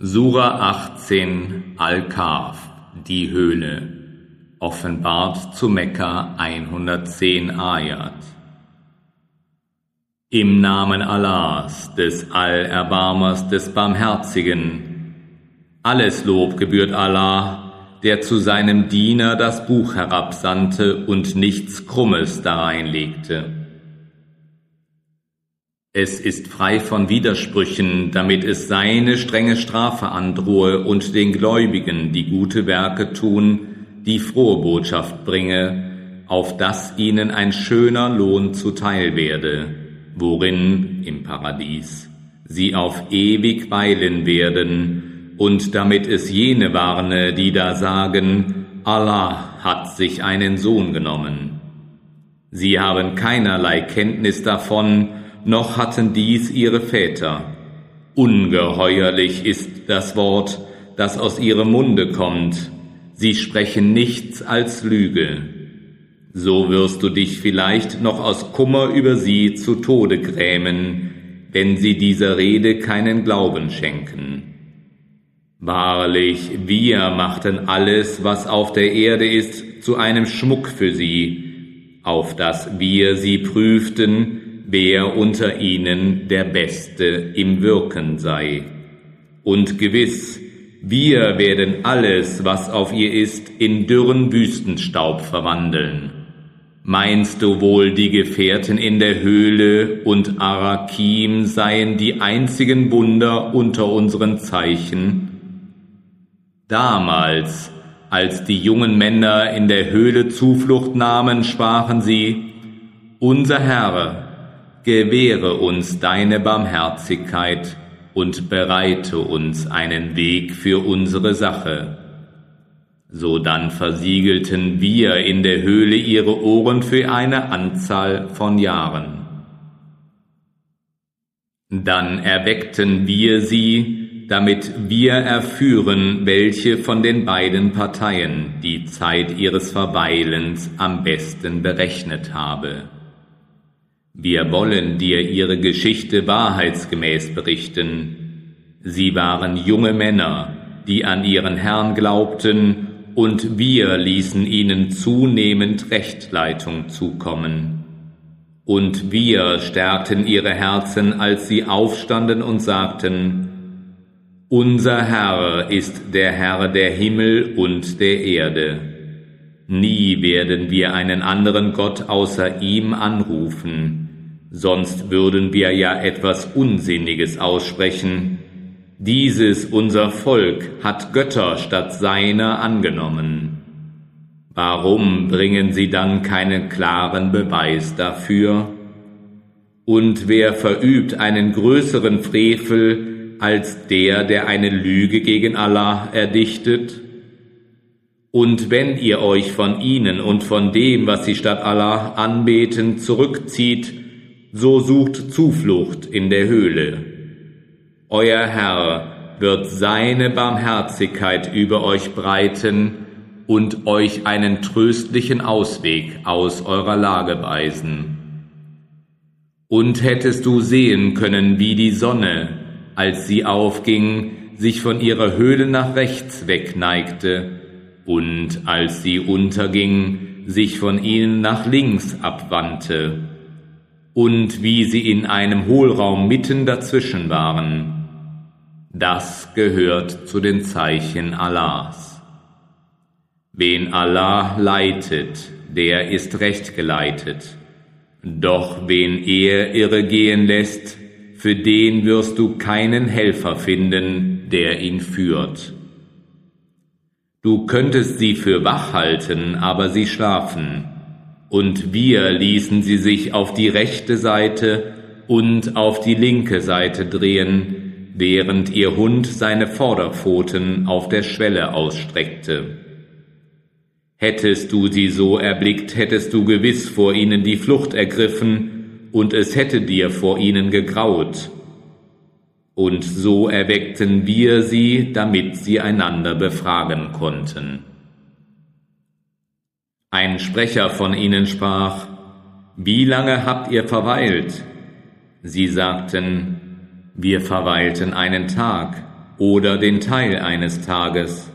Sura 18 Al-Kahf, die Höhle, offenbart zu Mekka 110 Ayat. Im Namen Allahs, des Allerbarmers, des Barmherzigen. Alles Lob gebührt Allah, der zu seinem Diener das Buch herabsandte und nichts Krummes dareinlegte. Es ist frei von Widersprüchen, damit es seine strenge Strafe androhe und den Gläubigen, die gute Werke tun, die frohe Botschaft bringe, auf dass ihnen ein schöner Lohn zuteil werde, worin im Paradies sie auf ewig weilen werden, und damit es jene warne, die da sagen, Allah hat sich einen Sohn genommen. Sie haben keinerlei Kenntnis davon, noch hatten dies ihre Väter. Ungeheuerlich ist das Wort, das aus ihrem Munde kommt. Sie sprechen nichts als Lüge. So wirst du dich vielleicht noch aus Kummer über sie zu Tode grämen, wenn sie dieser Rede keinen Glauben schenken. Wahrlich, wir machten alles, was auf der Erde ist, zu einem Schmuck für sie, auf dass wir sie prüften, wer unter ihnen der Beste im Wirken sei. Und gewiss, wir werden alles, was auf ihr ist, in dürren Wüstenstaub verwandeln. Meinst du wohl, die Gefährten in der Höhle und Arakim seien die einzigen Wunder unter unseren Zeichen? Damals, als die jungen Männer in der Höhle Zuflucht nahmen, sprachen sie, Unser Herr, gewähre uns deine Barmherzigkeit und bereite uns einen Weg für unsere Sache. So dann versiegelten wir in der Höhle ihre Ohren für eine Anzahl von Jahren. Dann erweckten wir sie, damit wir erführen, welche von den beiden Parteien die Zeit ihres Verweilens am besten berechnet habe. Wir wollen dir ihre Geschichte wahrheitsgemäß berichten. Sie waren junge Männer, die an ihren Herrn glaubten, und wir ließen ihnen zunehmend Rechtleitung zukommen. Und wir stärkten ihre Herzen, als sie aufstanden und sagten, Unser Herr ist der Herr der Himmel und der Erde. Nie werden wir einen anderen Gott außer ihm anrufen sonst würden wir ja etwas Unsinniges aussprechen. Dieses unser Volk hat Götter statt seiner angenommen. Warum bringen sie dann keinen klaren Beweis dafür? Und wer verübt einen größeren Frevel als der, der eine Lüge gegen Allah erdichtet? Und wenn ihr euch von ihnen und von dem, was sie statt Allah anbeten, zurückzieht, so sucht Zuflucht in der Höhle. Euer Herr wird seine Barmherzigkeit über euch breiten und euch einen tröstlichen Ausweg aus eurer Lage weisen. Und hättest du sehen können, wie die Sonne, als sie aufging, sich von ihrer Höhle nach rechts wegneigte und als sie unterging, sich von ihnen nach links abwandte und wie sie in einem Hohlraum mitten dazwischen waren. Das gehört zu den Zeichen Allahs. Wen Allah leitet, der ist recht geleitet. Doch wen er irre gehen lässt, für den wirst du keinen Helfer finden, der ihn führt. Du könntest sie für wach halten, aber sie schlafen und wir ließen sie sich auf die rechte Seite und auf die linke Seite drehen, während ihr Hund seine Vorderpfoten auf der Schwelle ausstreckte. Hättest du sie so erblickt, hättest du gewiss vor ihnen die Flucht ergriffen, und es hätte dir vor ihnen gegraut. Und so erweckten wir sie, damit sie einander befragen konnten. Ein Sprecher von ihnen sprach, Wie lange habt ihr verweilt? Sie sagten, Wir verweilten einen Tag. oder den Teil eines Tages.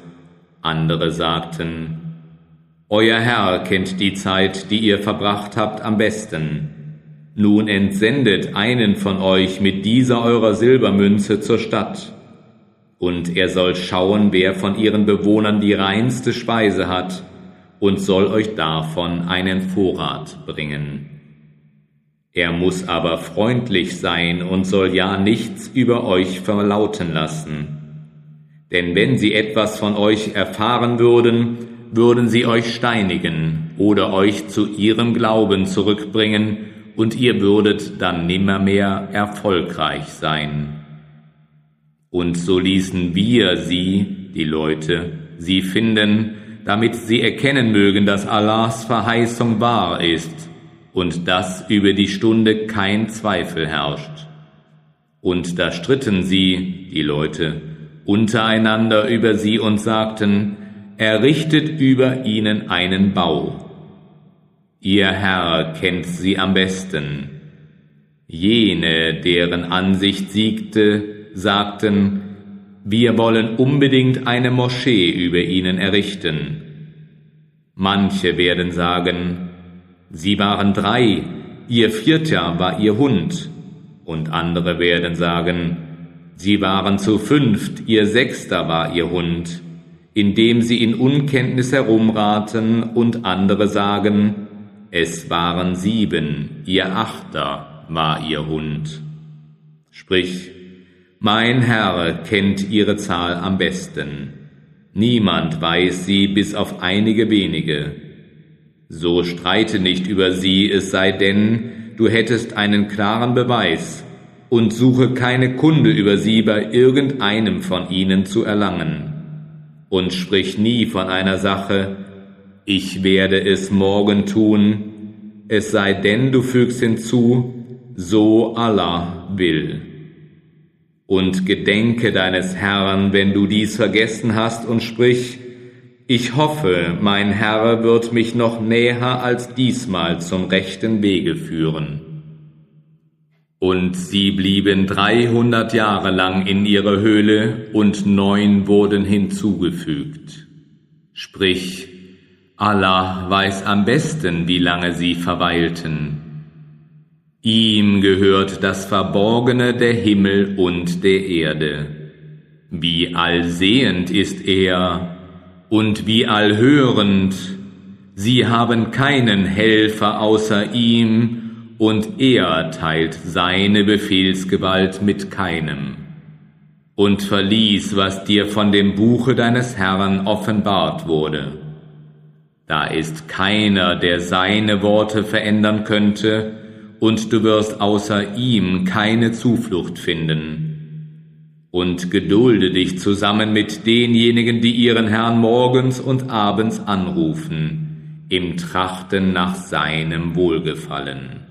Andere sagten, Euer Herr kennt die Zeit, die ihr verbracht habt, am besten. Nun entsendet einen von euch mit dieser eurer Silbermünze zur Stadt, und er soll schauen, wer von ihren Bewohnern die reinste Speise hat, und soll euch davon einen Vorrat bringen. Er muss aber freundlich sein und soll ja nichts über euch verlauten lassen. Denn wenn sie etwas von euch erfahren würden, würden sie euch steinigen oder euch zu ihrem Glauben zurückbringen, und ihr würdet dann nimmermehr erfolgreich sein. Und so ließen wir sie, die Leute, sie finden, damit sie erkennen mögen, dass Allahs Verheißung wahr ist und dass über die Stunde kein Zweifel herrscht. Und da stritten sie, die Leute, untereinander über sie und sagten, errichtet über ihnen einen Bau. Ihr Herr kennt sie am besten. Jene, deren Ansicht siegte, sagten, wir wollen unbedingt eine Moschee über ihnen errichten. Manche werden sagen, sie waren drei, ihr vierter war ihr Hund. Und andere werden sagen, sie waren zu fünft, ihr sechster war ihr Hund, indem sie in Unkenntnis herumraten und andere sagen, es waren sieben, ihr achter war ihr Hund. Sprich, mein Herr kennt ihre Zahl am besten. Niemand weiß sie bis auf einige wenige. So streite nicht über sie, es sei denn, du hättest einen klaren Beweis, und suche keine Kunde über sie bei irgendeinem von ihnen zu erlangen. Und sprich nie von einer Sache, ich werde es morgen tun, es sei denn, du fügst hinzu, so Allah will und gedenke deines Herrn, wenn du dies vergessen hast, und sprich, ich hoffe, mein Herr wird mich noch näher als diesmal zum rechten Wege führen. Und sie blieben dreihundert Jahre lang in ihrer Höhle, und neun wurden hinzugefügt. Sprich, Allah weiß am besten, wie lange sie verweilten. Ihm gehört das Verborgene der Himmel und der Erde. Wie allsehend ist er und wie allhörend. Sie haben keinen Helfer außer ihm und er teilt seine Befehlsgewalt mit keinem. Und verließ, was dir von dem Buche deines Herrn offenbart wurde. Da ist keiner, der seine Worte verändern könnte, und du wirst außer ihm keine Zuflucht finden. Und gedulde dich zusammen mit denjenigen, die ihren Herrn morgens und abends anrufen, im Trachten nach seinem Wohlgefallen.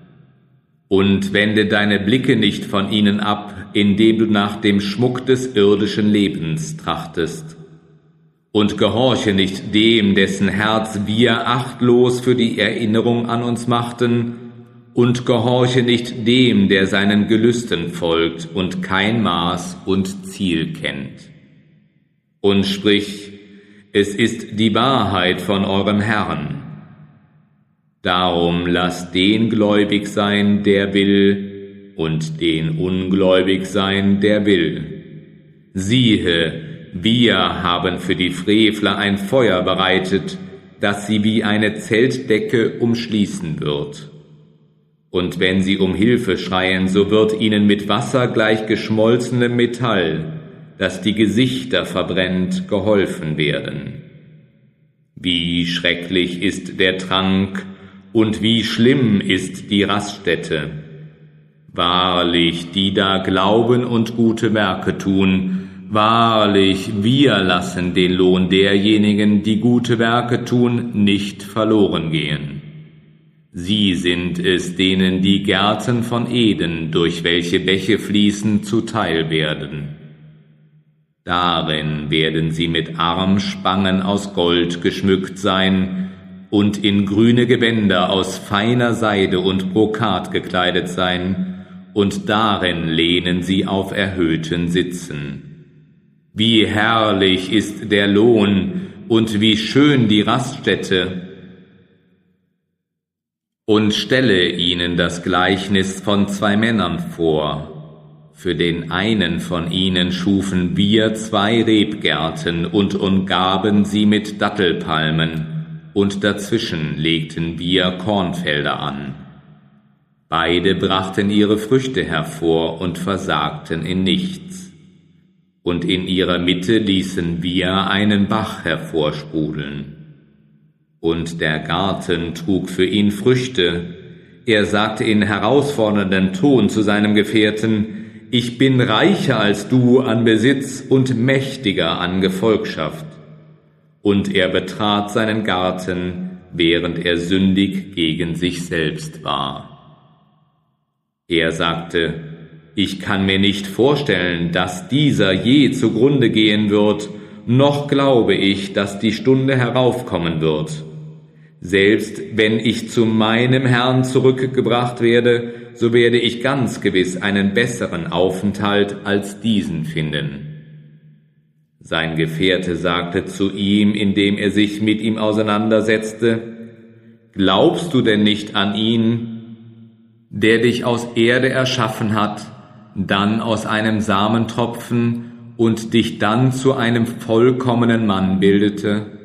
Und wende deine Blicke nicht von ihnen ab, indem du nach dem Schmuck des irdischen Lebens trachtest. Und gehorche nicht dem, dessen Herz wir achtlos für die Erinnerung an uns machten, und gehorche nicht dem, der seinen Gelüsten folgt und kein Maß und Ziel kennt. Und sprich, es ist die Wahrheit von eurem Herrn. Darum lasst den gläubig sein, der will, und den ungläubig sein, der will. Siehe, wir haben für die Frevler ein Feuer bereitet, das sie wie eine Zeltdecke umschließen wird. Und wenn sie um Hilfe schreien, so wird ihnen mit Wasser gleich geschmolzenem Metall, das die Gesichter verbrennt, geholfen werden. Wie schrecklich ist der Trank und wie schlimm ist die Raststätte. Wahrlich, die da glauben und gute Werke tun, wahrlich, wir lassen den Lohn derjenigen, die gute Werke tun, nicht verloren gehen. Sie sind es, denen die Gärten von Eden, durch welche Bäche fließen, zuteil werden. Darin werden sie mit Armspangen aus Gold geschmückt sein und in grüne Gewänder aus feiner Seide und Brokat gekleidet sein, und darin lehnen sie auf erhöhten Sitzen. Wie herrlich ist der Lohn und wie schön die Raststätte. Und stelle ihnen das Gleichnis von zwei Männern vor. Für den einen von ihnen schufen wir zwei Rebgärten und umgaben sie mit Dattelpalmen, und dazwischen legten wir Kornfelder an. Beide brachten ihre Früchte hervor und versagten in nichts. Und in ihrer Mitte ließen wir einen Bach hervorsprudeln. Und der Garten trug für ihn Früchte. Er sagte in herausforderndem Ton zu seinem Gefährten, ich bin reicher als du an Besitz und mächtiger an Gefolgschaft. Und er betrat seinen Garten, während er sündig gegen sich selbst war. Er sagte, ich kann mir nicht vorstellen, dass dieser je zugrunde gehen wird, noch glaube ich, dass die Stunde heraufkommen wird. Selbst wenn ich zu meinem Herrn zurückgebracht werde, so werde ich ganz gewiss einen besseren Aufenthalt als diesen finden. Sein Gefährte sagte zu ihm, indem er sich mit ihm auseinandersetzte, Glaubst du denn nicht an ihn, der dich aus Erde erschaffen hat, dann aus einem Samentropfen und dich dann zu einem vollkommenen Mann bildete.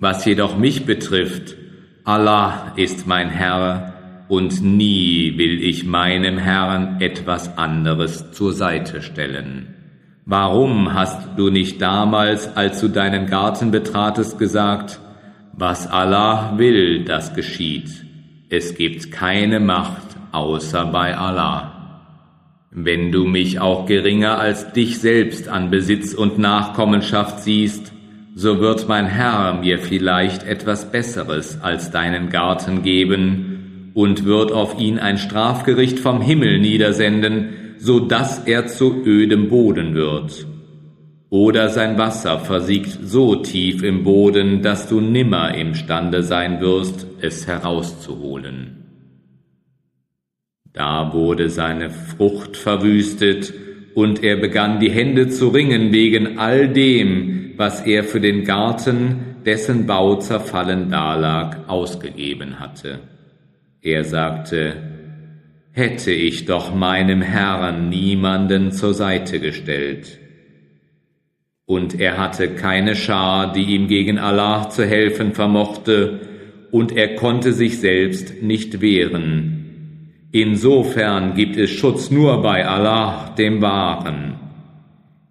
Was jedoch mich betrifft, Allah ist mein Herr, und nie will ich meinem Herrn etwas anderes zur Seite stellen. Warum hast du nicht damals, als du deinen Garten betratest, gesagt, was Allah will, das geschieht. Es gibt keine Macht außer bei Allah. Wenn du mich auch geringer als dich selbst an Besitz und Nachkommenschaft siehst, so wird mein Herr mir vielleicht etwas Besseres als deinen Garten geben und wird auf ihn ein Strafgericht vom Himmel niedersenden, so dass er zu ödem Boden wird. Oder sein Wasser versiegt so tief im Boden, dass du nimmer imstande sein wirst, es herauszuholen. Da wurde seine Frucht verwüstet, und er begann die Hände zu ringen wegen all dem, was er für den Garten, dessen Bau zerfallen dalag, ausgegeben hatte. Er sagte, hätte ich doch meinem Herrn niemanden zur Seite gestellt. Und er hatte keine Schar, die ihm gegen Allah zu helfen vermochte, und er konnte sich selbst nicht wehren, Insofern gibt es Schutz nur bei Allah, dem Wahren.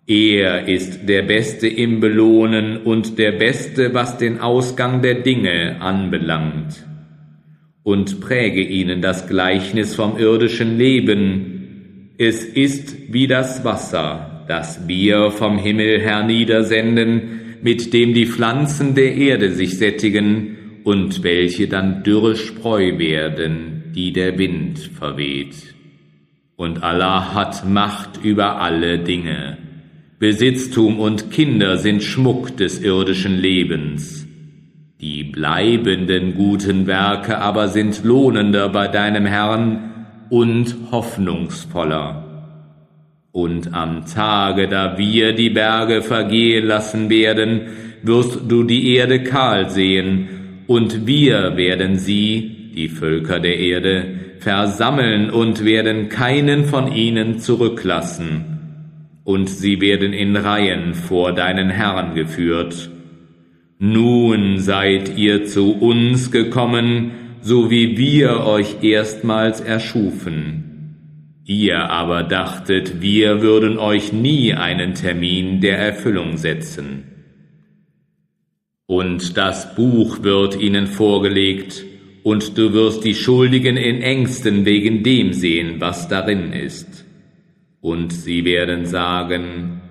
Er ist der Beste im Belohnen und der Beste, was den Ausgang der Dinge anbelangt. Und präge ihnen das Gleichnis vom irdischen Leben. Es ist wie das Wasser, das wir vom Himmel herniedersenden, mit dem die Pflanzen der Erde sich sättigen und welche dann dürre Spreu werden, die der Wind verweht. Und Allah hat Macht über alle Dinge. Besitztum und Kinder sind Schmuck des irdischen Lebens. Die bleibenden guten Werke aber sind lohnender bei deinem Herrn und hoffnungsvoller. Und am Tage, da wir die Berge vergehen lassen werden, wirst du die Erde kahl sehen, und wir werden sie die Völker der Erde, versammeln und werden keinen von ihnen zurücklassen. Und sie werden in Reihen vor deinen Herrn geführt. Nun seid ihr zu uns gekommen, so wie wir euch erstmals erschufen. Ihr aber dachtet, wir würden euch nie einen Termin der Erfüllung setzen. Und das Buch wird ihnen vorgelegt, und du wirst die Schuldigen in Ängsten wegen dem sehen, was darin ist. Und sie werden sagen,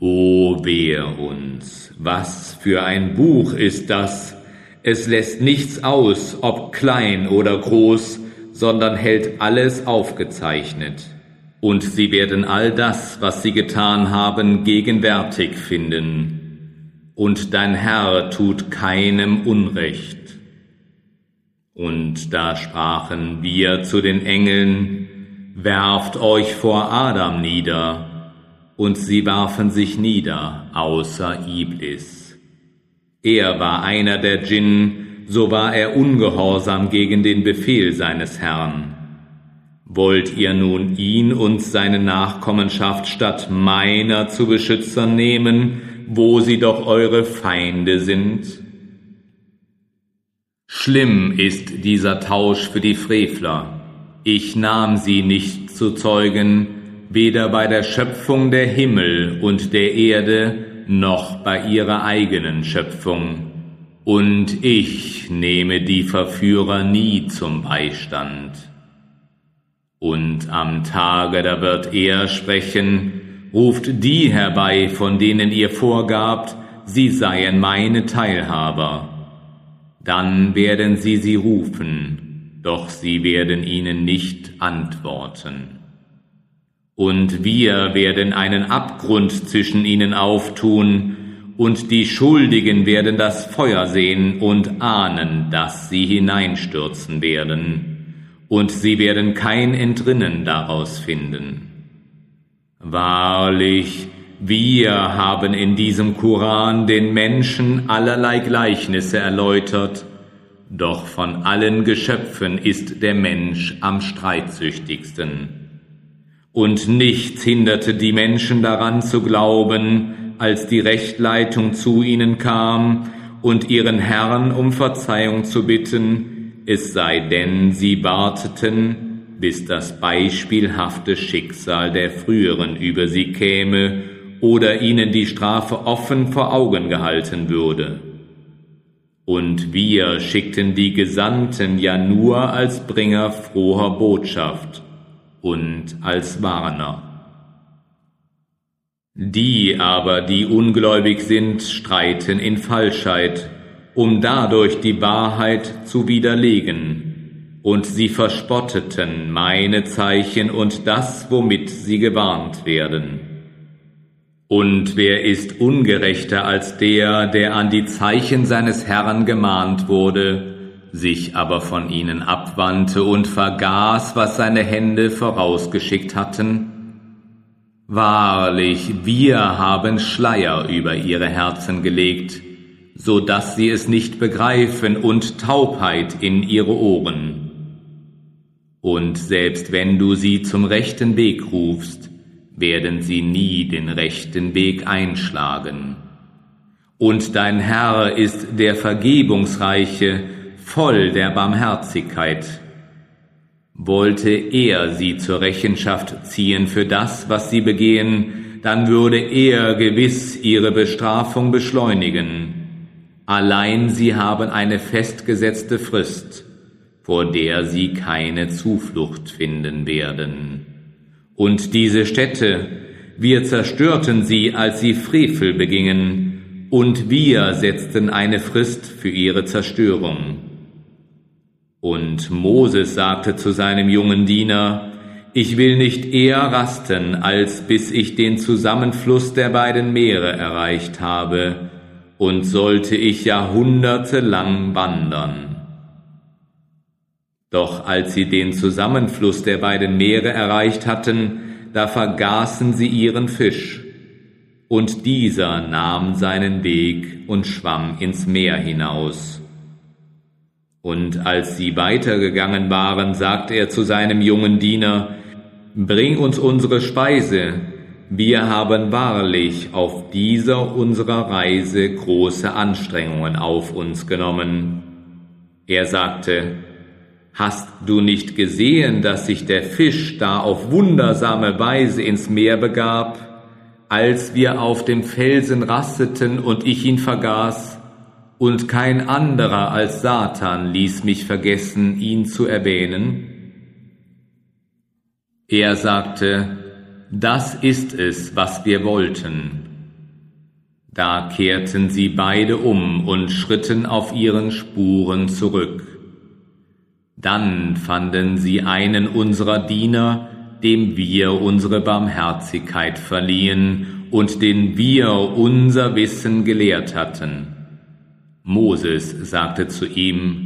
O wehe uns, was für ein Buch ist das? Es lässt nichts aus, ob klein oder groß, sondern hält alles aufgezeichnet. Und sie werden all das, was sie getan haben, gegenwärtig finden. Und dein Herr tut keinem Unrecht. Und da sprachen wir zu den Engeln, werft euch vor Adam nieder. und sie warfen sich nieder, außer Iblis. Er war einer der Djinn, so war er ungehorsam gegen den Befehl seines Herrn. Wollt ihr nun ihn und seine Nachkommenschaft statt meiner zu Beschützern nehmen, wo sie doch eure Feinde sind? Schlimm ist dieser Tausch für die Frevler. Ich nahm sie nicht zu Zeugen, weder bei der Schöpfung der Himmel und der Erde, noch bei ihrer eigenen Schöpfung. Und ich nehme die Verführer nie zum Beistand. Und am Tage, da wird er sprechen, ruft die herbei, von denen ihr vorgabt, sie seien meine Teilhaber. Dann werden sie sie rufen, doch sie werden ihnen nicht antworten. Und wir werden einen Abgrund zwischen ihnen auftun, und die Schuldigen werden das Feuer sehen und ahnen, dass sie hineinstürzen werden und sie werden kein Entrinnen daraus finden. Wahrlich, wir haben in diesem Koran den Menschen allerlei Gleichnisse erläutert, doch von allen Geschöpfen ist der Mensch am streitsüchtigsten. Und nichts hinderte die Menschen daran zu glauben, als die Rechtleitung zu ihnen kam und ihren Herrn um Verzeihung zu bitten, es sei denn, sie warteten, bis das beispielhafte Schicksal der früheren über sie käme oder ihnen die Strafe offen vor Augen gehalten würde. Und wir schickten die Gesandten ja nur als Bringer froher Botschaft und als Warner. Die aber, die ungläubig sind, streiten in Falschheit um dadurch die Wahrheit zu widerlegen. Und sie verspotteten meine Zeichen und das, womit sie gewarnt werden. Und wer ist ungerechter als der, der an die Zeichen seines Herrn gemahnt wurde, sich aber von ihnen abwandte und vergaß, was seine Hände vorausgeschickt hatten? Wahrlich, wir haben Schleier über ihre Herzen gelegt, so dass sie es nicht begreifen und Taubheit in ihre Ohren. Und selbst wenn du sie zum rechten Weg rufst, werden sie nie den rechten Weg einschlagen. Und dein Herr ist der Vergebungsreiche, voll der Barmherzigkeit. Wollte er sie zur Rechenschaft ziehen für das, was sie begehen, dann würde er gewiss ihre Bestrafung beschleunigen Allein sie haben eine festgesetzte Frist, vor der sie keine Zuflucht finden werden. Und diese Städte, wir zerstörten sie, als sie Frevel begingen, und wir setzten eine Frist für ihre Zerstörung. Und Moses sagte zu seinem jungen Diener, ich will nicht eher rasten, als bis ich den Zusammenfluss der beiden Meere erreicht habe, und sollte ich jahrhundertelang wandern. Doch als sie den Zusammenfluss der beiden Meere erreicht hatten, da vergaßen sie ihren Fisch, und dieser nahm seinen Weg und schwamm ins Meer hinaus. Und als sie weitergegangen waren, sagte er zu seinem jungen Diener, Bring uns unsere Speise, wir haben wahrlich auf dieser unserer Reise große Anstrengungen auf uns genommen. Er sagte, Hast du nicht gesehen, dass sich der Fisch da auf wundersame Weise ins Meer begab, als wir auf dem Felsen rasteten und ich ihn vergaß, und kein anderer als Satan ließ mich vergessen, ihn zu erwähnen? Er sagte, das ist es, was wir wollten. Da kehrten sie beide um und schritten auf ihren Spuren zurück. Dann fanden sie einen unserer Diener, dem wir unsere Barmherzigkeit verliehen und den wir unser Wissen gelehrt hatten. Moses sagte zu ihm,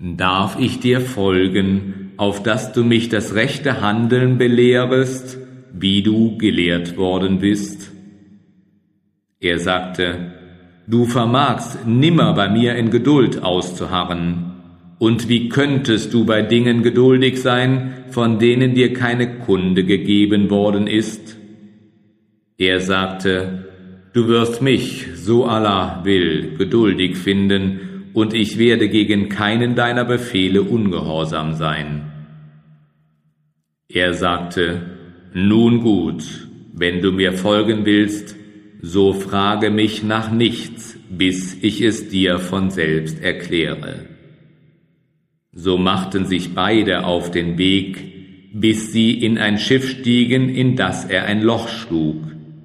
Darf ich dir folgen, auf dass du mich das rechte Handeln belehrest wie du gelehrt worden bist? Er sagte, Du vermagst nimmer bei mir in Geduld auszuharren. Und wie könntest du bei Dingen geduldig sein, von denen dir keine Kunde gegeben worden ist? Er sagte, Du wirst mich, so Allah will, geduldig finden, und ich werde gegen keinen deiner Befehle ungehorsam sein. Er sagte, Nun gut, wenn du mir folgen willst, so frage mich nach nichts, bis ich es dir von selbst erkläre. So machten sich beide auf den Weg, bis sie in ein Schiff stiegen, in das er ein Loch schlug.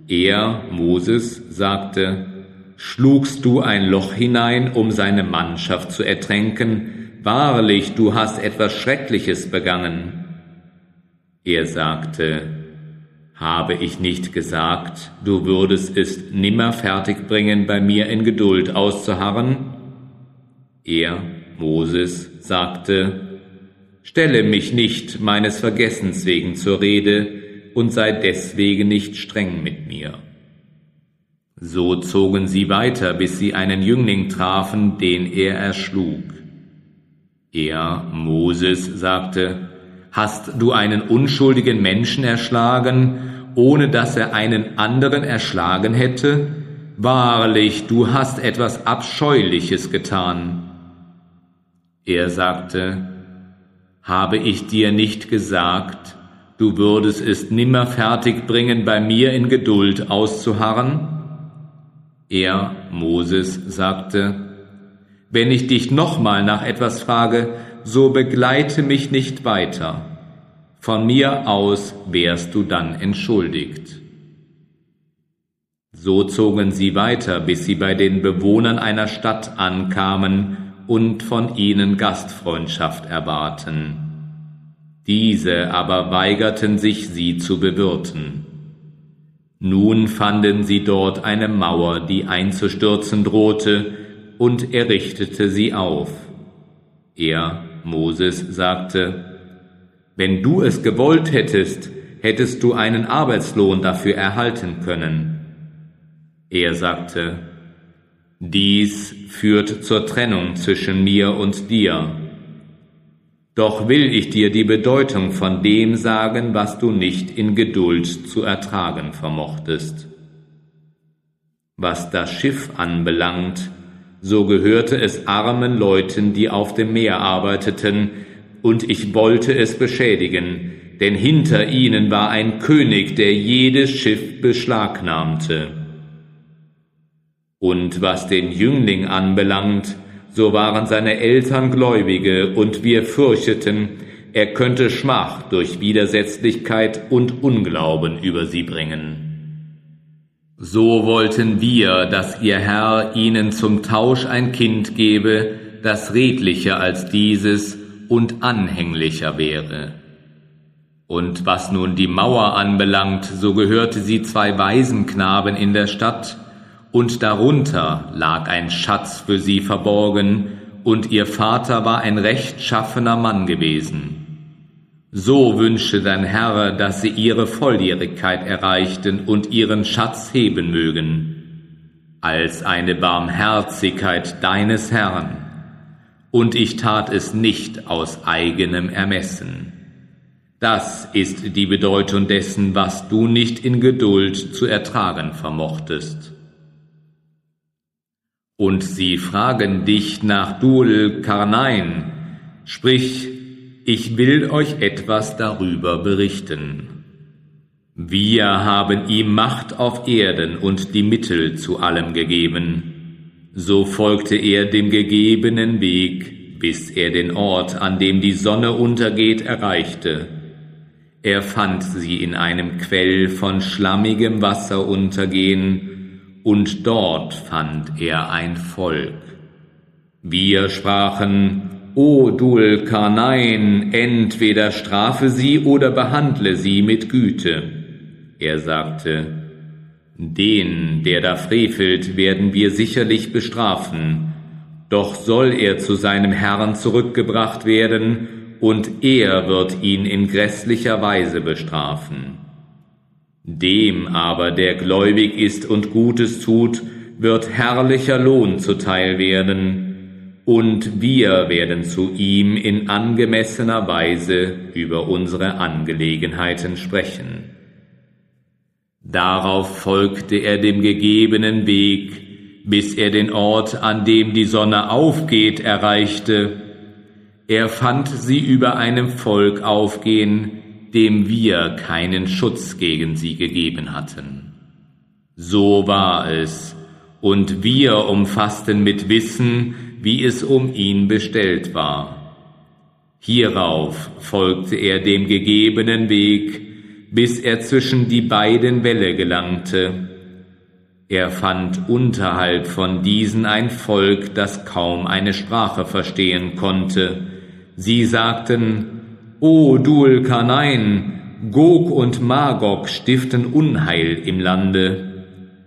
Er, Moses, sagte, Schlugst du ein Loch hinein, um seine Mannschaft zu ertränken? Wahrlich, du hast etwas Schreckliches begangen. Er sagte, habe ich nicht gesagt, du würdest es nimmer fertigbringen, bei mir in Geduld auszuharren? Er, Moses, sagte, Stelle mich nicht meines Vergessens wegen zur Rede und sei deswegen nicht streng mit mir. So zogen sie weiter, bis sie einen Jüngling trafen, den er erschlug. Er, Moses, sagte, Hast du einen unschuldigen Menschen erschlagen, ohne dass er einen anderen erschlagen hätte? Wahrlich, du hast etwas Abscheuliches getan. Er sagte, habe ich dir nicht gesagt, du würdest es nimmer fertig bringen, bei mir in Geduld auszuharren? Er, Moses, sagte, wenn ich dich nochmal nach etwas frage, so begleite mich nicht weiter. Von mir aus wärst du dann entschuldigt. So zogen sie weiter, bis sie bei den Bewohnern einer Stadt ankamen und von ihnen Gastfreundschaft erbaten. Diese aber weigerten sich, sie zu bewirten. Nun fanden sie dort eine Mauer, die einzustürzen drohte, und er richtete sie auf. Er, Moses, sagte, wenn du es gewollt hättest, hättest du einen Arbeitslohn dafür erhalten können. Er sagte, dies führt zur Trennung zwischen mir und dir. Doch will ich dir die Bedeutung von dem sagen, was du nicht in Geduld zu ertragen vermochtest. Was das Schiff anbelangt, so gehörte es armen Leuten, die auf dem Meer arbeiteten, und ich wollte es beschädigen, denn hinter ihnen war ein König, der jedes Schiff beschlagnahmte. Und was den Jüngling anbelangt, so waren seine Eltern Gläubige, und wir fürchteten, er könnte Schmach durch Widersetzlichkeit und Unglauben über sie bringen. So wollten wir, dass ihr Herr ihnen zum Tausch ein Kind gebe, das redlicher als dieses und anhänglicher wäre. Und was nun die Mauer anbelangt, so gehörte sie zwei Waisenknaben in der Stadt, und darunter lag ein Schatz für sie verborgen, und ihr Vater war ein rechtschaffener Mann gewesen. So wünsche dein Herr, dass sie ihre Volljährigkeit erreichten und ihren Schatz heben mögen, als eine Barmherzigkeit deines Herrn und ich tat es nicht aus eigenem Ermessen. Das ist die Bedeutung dessen, was du nicht in Geduld zu ertragen vermochtest. Und sie fragen dich nach Dul Karnain, sprich, ich will euch etwas darüber berichten. Wir haben ihm Macht auf Erden und die Mittel zu allem gegeben so folgte er dem gegebenen Weg, bis er den Ort, an dem die Sonne untergeht, erreichte. Er fand sie in einem Quell von schlammigem Wasser untergehen, und dort fand er ein Volk. Wir sprachen, O Dul Karnain, entweder strafe sie oder behandle sie mit Güte. Er sagte, den, der da frevelt, werden wir sicherlich bestrafen, doch soll er zu seinem Herrn zurückgebracht werden, und er wird ihn in grässlicher Weise bestrafen. Dem aber, der gläubig ist und Gutes tut, wird herrlicher Lohn zuteil werden, und wir werden zu ihm in angemessener Weise über unsere Angelegenheiten sprechen. Darauf folgte er dem gegebenen Weg, bis er den Ort, an dem die Sonne aufgeht, erreichte. Er fand sie über einem Volk aufgehen, dem wir keinen Schutz gegen sie gegeben hatten. So war es, und wir umfassten mit Wissen, wie es um ihn bestellt war. Hierauf folgte er dem gegebenen Weg, bis er zwischen die beiden Wälle gelangte. Er fand unterhalb von diesen ein Volk, das kaum eine Sprache verstehen konnte. Sie sagten, O Dul Karnain, Gog und Magog stiften Unheil im Lande.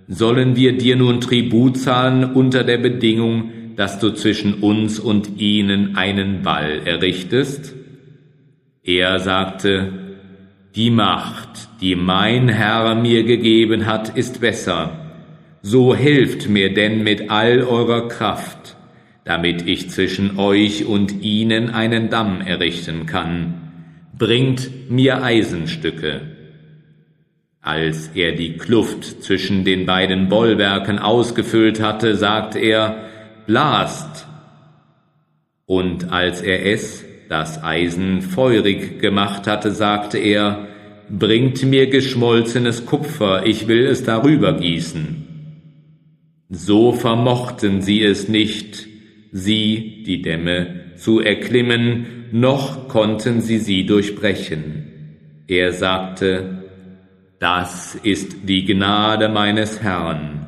Sollen wir dir nun Tribut zahlen unter der Bedingung, dass du zwischen uns und ihnen einen Wall errichtest? Er sagte, die Macht, die mein Herr mir gegeben hat, ist besser. So helft mir denn mit all eurer Kraft, damit ich zwischen euch und ihnen einen Damm errichten kann. Bringt mir Eisenstücke. Als er die Kluft zwischen den beiden Bollwerken ausgefüllt hatte, sagt er, blast. Und als er es, das Eisen feurig gemacht hatte, sagte er, Bringt mir geschmolzenes Kupfer, ich will es darüber gießen. So vermochten sie es nicht, sie, die Dämme, zu erklimmen, noch konnten sie sie durchbrechen. Er sagte, das ist die Gnade meines Herrn.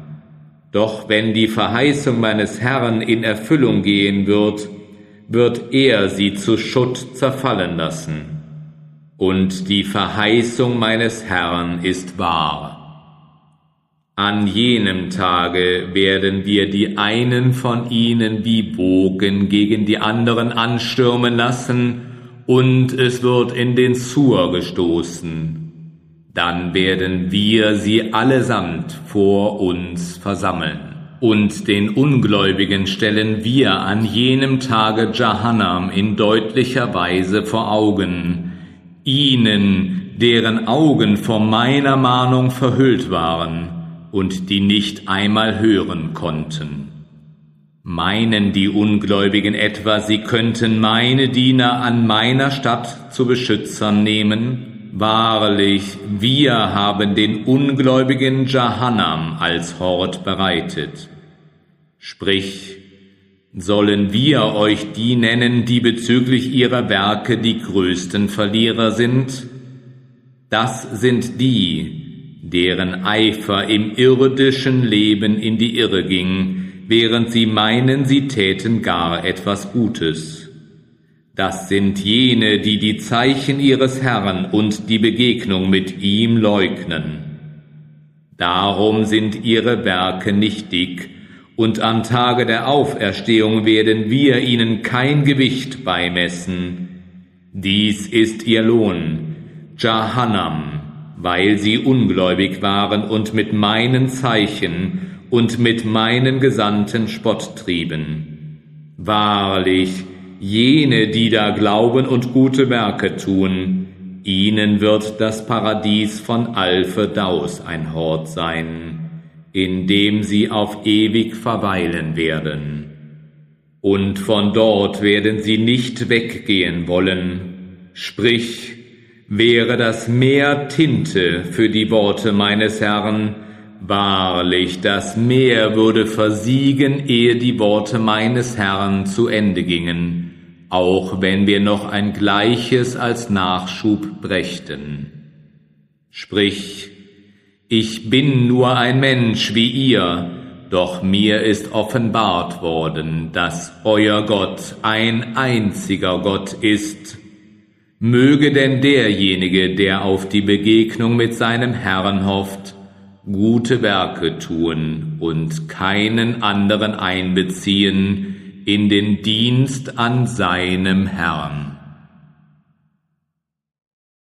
Doch wenn die Verheißung meines Herrn in Erfüllung gehen wird, wird er sie zu Schutt zerfallen lassen. Und die Verheißung meines Herrn ist wahr. An jenem Tage werden wir die einen von ihnen wie Bogen gegen die anderen anstürmen lassen, und es wird in den Zur gestoßen. Dann werden wir sie allesamt vor uns versammeln und den Ungläubigen stellen wir an jenem Tage Jahannam in deutlicher Weise vor Augen, ihnen, deren Augen vor meiner Mahnung verhüllt waren und die nicht einmal hören konnten. Meinen die Ungläubigen etwa, sie könnten meine Diener an meiner Stadt zu Beschützern nehmen? Wahrlich, wir haben den Ungläubigen Jahannam als Hort bereitet. Sprich, sollen wir euch die nennen, die bezüglich ihrer Werke die größten Verlierer sind? Das sind die, deren Eifer im irdischen Leben in die Irre ging, während sie meinen, sie täten gar etwas Gutes. Das sind jene, die die Zeichen ihres Herrn und die Begegnung mit ihm leugnen. Darum sind ihre Werke nichtig, und am Tage der Auferstehung werden wir ihnen kein Gewicht beimessen. Dies ist ihr Lohn, Jahannam, weil sie ungläubig waren und mit meinen Zeichen und mit meinen Gesandten Spott trieben. Wahrlich, jene, die da glauben und gute Werke tun, ihnen wird das Paradies von Alfe Daus ein Hort sein in dem sie auf ewig verweilen werden. Und von dort werden sie nicht weggehen wollen, sprich, wäre das Meer Tinte für die Worte meines Herrn, wahrlich das Meer würde versiegen, ehe die Worte meines Herrn zu Ende gingen, auch wenn wir noch ein gleiches als Nachschub brächten. Sprich, ich bin nur ein Mensch wie ihr, doch mir ist offenbart worden, dass euer Gott ein einziger Gott ist. Möge denn derjenige, der auf die Begegnung mit seinem Herrn hofft, gute Werke tun und keinen anderen einbeziehen in den Dienst an seinem Herrn.